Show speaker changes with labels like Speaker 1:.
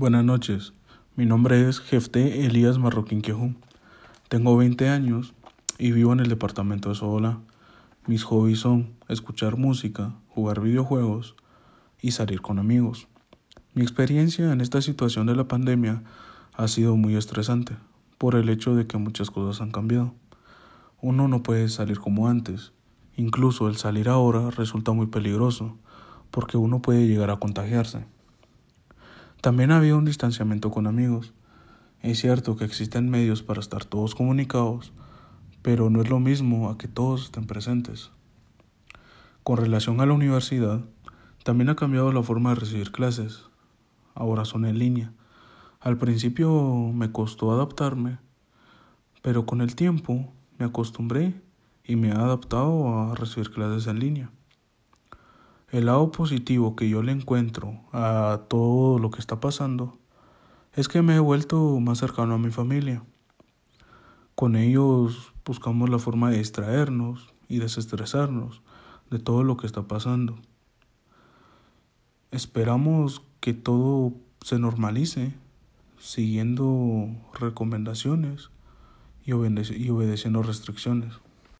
Speaker 1: Buenas noches, mi nombre es Jefté Elías Marroquín Quejú. Tengo 20 años y vivo en el departamento de Sobola. Mis hobbies son escuchar música, jugar videojuegos y salir con amigos. Mi experiencia en esta situación de la pandemia ha sido muy estresante por el hecho de que muchas cosas han cambiado. Uno no puede salir como antes. Incluso el salir ahora resulta muy peligroso porque uno puede llegar a contagiarse. También había un distanciamiento con amigos. Es cierto que existen medios para estar todos comunicados, pero no es lo mismo a que todos estén presentes. Con relación a la universidad, también ha cambiado la forma de recibir clases. Ahora son en línea. Al principio me costó adaptarme, pero con el tiempo me acostumbré y me he adaptado a recibir clases en línea. El lado positivo que yo le encuentro a todo lo que está pasando es que me he vuelto más cercano a mi familia. Con ellos buscamos la forma de distraernos y desestresarnos de todo lo que está pasando. Esperamos que todo se normalice siguiendo recomendaciones y, obedeciendo restricciones.